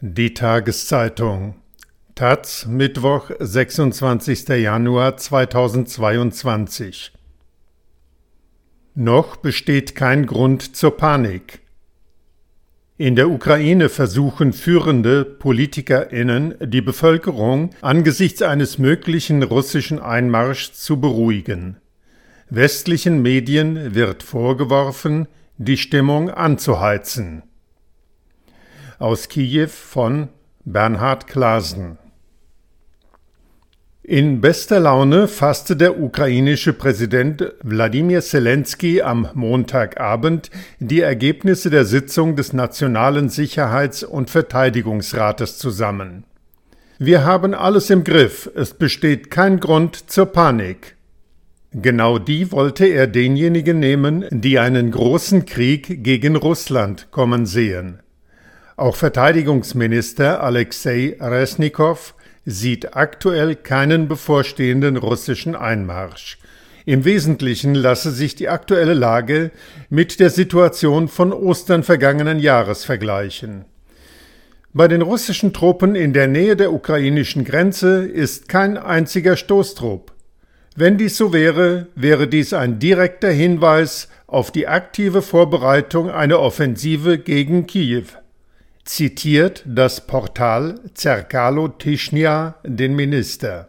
Die Tageszeitung Taz Mittwoch, 26. Januar 2022 Noch besteht kein Grund zur Panik. In der Ukraine versuchen führende Politikerinnen die Bevölkerung angesichts eines möglichen russischen Einmarschs zu beruhigen. Westlichen Medien wird vorgeworfen, die Stimmung anzuheizen. Aus Kiew von Bernhard Klasen in bester Laune fasste der ukrainische Präsident Wladimir Zelensky am Montagabend die Ergebnisse der Sitzung des Nationalen Sicherheits- und Verteidigungsrates zusammen. Wir haben alles im Griff, es besteht kein Grund zur Panik. Genau die wollte er denjenigen nehmen, die einen großen Krieg gegen Russland kommen sehen. Auch Verteidigungsminister Alexei Resnikow sieht aktuell keinen bevorstehenden russischen Einmarsch. Im Wesentlichen lasse sich die aktuelle Lage mit der Situation von Ostern vergangenen Jahres vergleichen. Bei den russischen Truppen in der Nähe der ukrainischen Grenze ist kein einziger Stoßtrupp. Wenn dies so wäre, wäre dies ein direkter Hinweis auf die aktive Vorbereitung einer Offensive gegen Kiew zitiert das Portal Zerkalo Tischnia den Minister.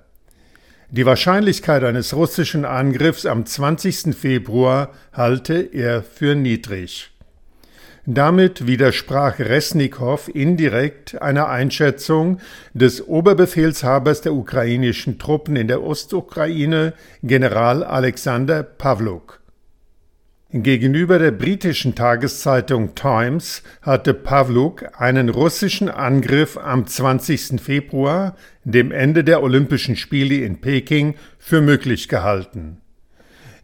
Die Wahrscheinlichkeit eines russischen Angriffs am 20. Februar halte er für niedrig. Damit widersprach Resnikow indirekt einer Einschätzung des Oberbefehlshabers der ukrainischen Truppen in der Ostukraine, General Alexander Pavluk. Gegenüber der britischen Tageszeitung Times hatte Pavluk einen russischen Angriff am 20. Februar, dem Ende der Olympischen Spiele in Peking, für möglich gehalten.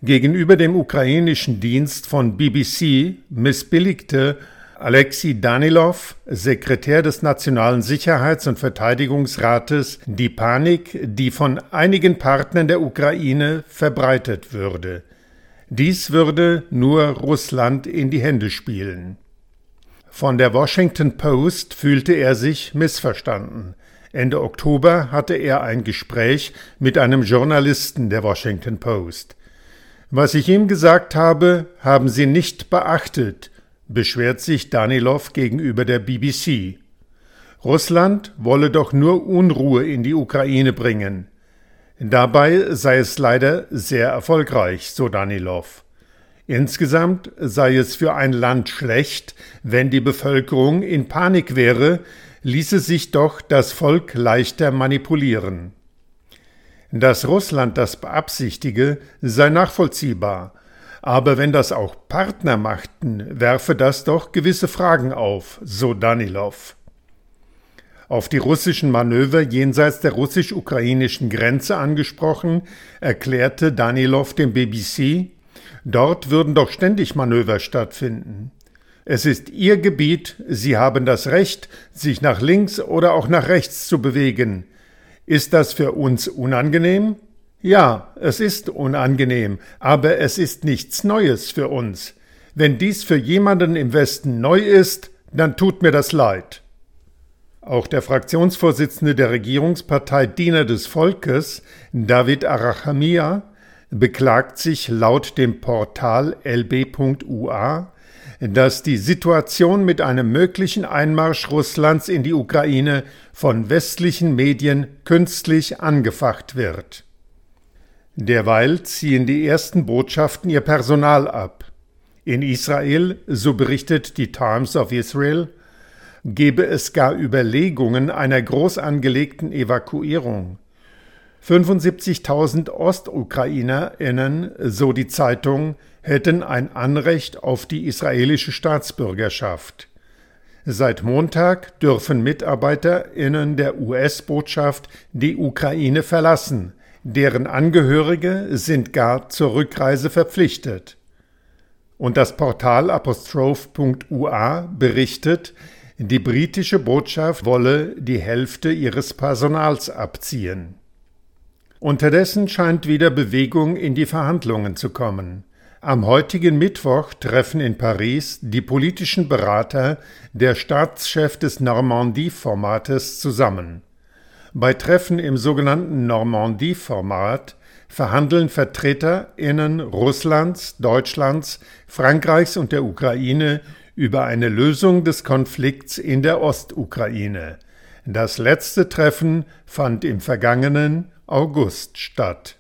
Gegenüber dem ukrainischen Dienst von BBC missbilligte Alexei Danilov, Sekretär des Nationalen Sicherheits- und Verteidigungsrates, die Panik, die von einigen Partnern der Ukraine verbreitet würde. Dies würde nur Russland in die Hände spielen. Von der Washington Post fühlte er sich missverstanden. Ende Oktober hatte er ein Gespräch mit einem Journalisten der Washington Post. Was ich ihm gesagt habe, haben Sie nicht beachtet, beschwert sich Danilov gegenüber der BBC. Russland wolle doch nur Unruhe in die Ukraine bringen. Dabei sei es leider sehr erfolgreich, so Danilov. Insgesamt sei es für ein Land schlecht, wenn die Bevölkerung in Panik wäre, ließe sich doch das Volk leichter manipulieren. Dass Russland das beabsichtige, sei nachvollziehbar, aber wenn das auch Partner machten, werfe das doch gewisse Fragen auf, so Danilov. Auf die russischen Manöver jenseits der russisch-ukrainischen Grenze angesprochen, erklärte Danilov dem BBC, dort würden doch ständig Manöver stattfinden. Es ist Ihr Gebiet, Sie haben das Recht, sich nach links oder auch nach rechts zu bewegen. Ist das für uns unangenehm? Ja, es ist unangenehm, aber es ist nichts Neues für uns. Wenn dies für jemanden im Westen neu ist, dann tut mir das leid. Auch der Fraktionsvorsitzende der Regierungspartei Diener des Volkes, David Arachamia, beklagt sich laut dem Portal lb.ua, dass die Situation mit einem möglichen Einmarsch Russlands in die Ukraine von westlichen Medien künstlich angefacht wird. Derweil ziehen die ersten Botschaften ihr Personal ab. In Israel, so berichtet die Times of Israel, gebe es gar Überlegungen einer groß angelegten Evakuierung. 75.000 OstukrainerInnen, so die Zeitung, hätten ein Anrecht auf die israelische Staatsbürgerschaft. Seit Montag dürfen MitarbeiterInnen der US-Botschaft die Ukraine verlassen. Deren Angehörige sind gar zur Rückreise verpflichtet. Und das Portal apostroph.ua berichtet, die britische Botschaft wolle die Hälfte ihres Personals abziehen. Unterdessen scheint wieder Bewegung in die Verhandlungen zu kommen. Am heutigen Mittwoch treffen in Paris die politischen Berater der Staatschef des Normandie-Formates zusammen. Bei Treffen im sogenannten Normandie-Format verhandeln VertreterInnen Russlands, Deutschlands, Frankreichs und der Ukraine über eine Lösung des Konflikts in der Ostukraine. Das letzte Treffen fand im vergangenen August statt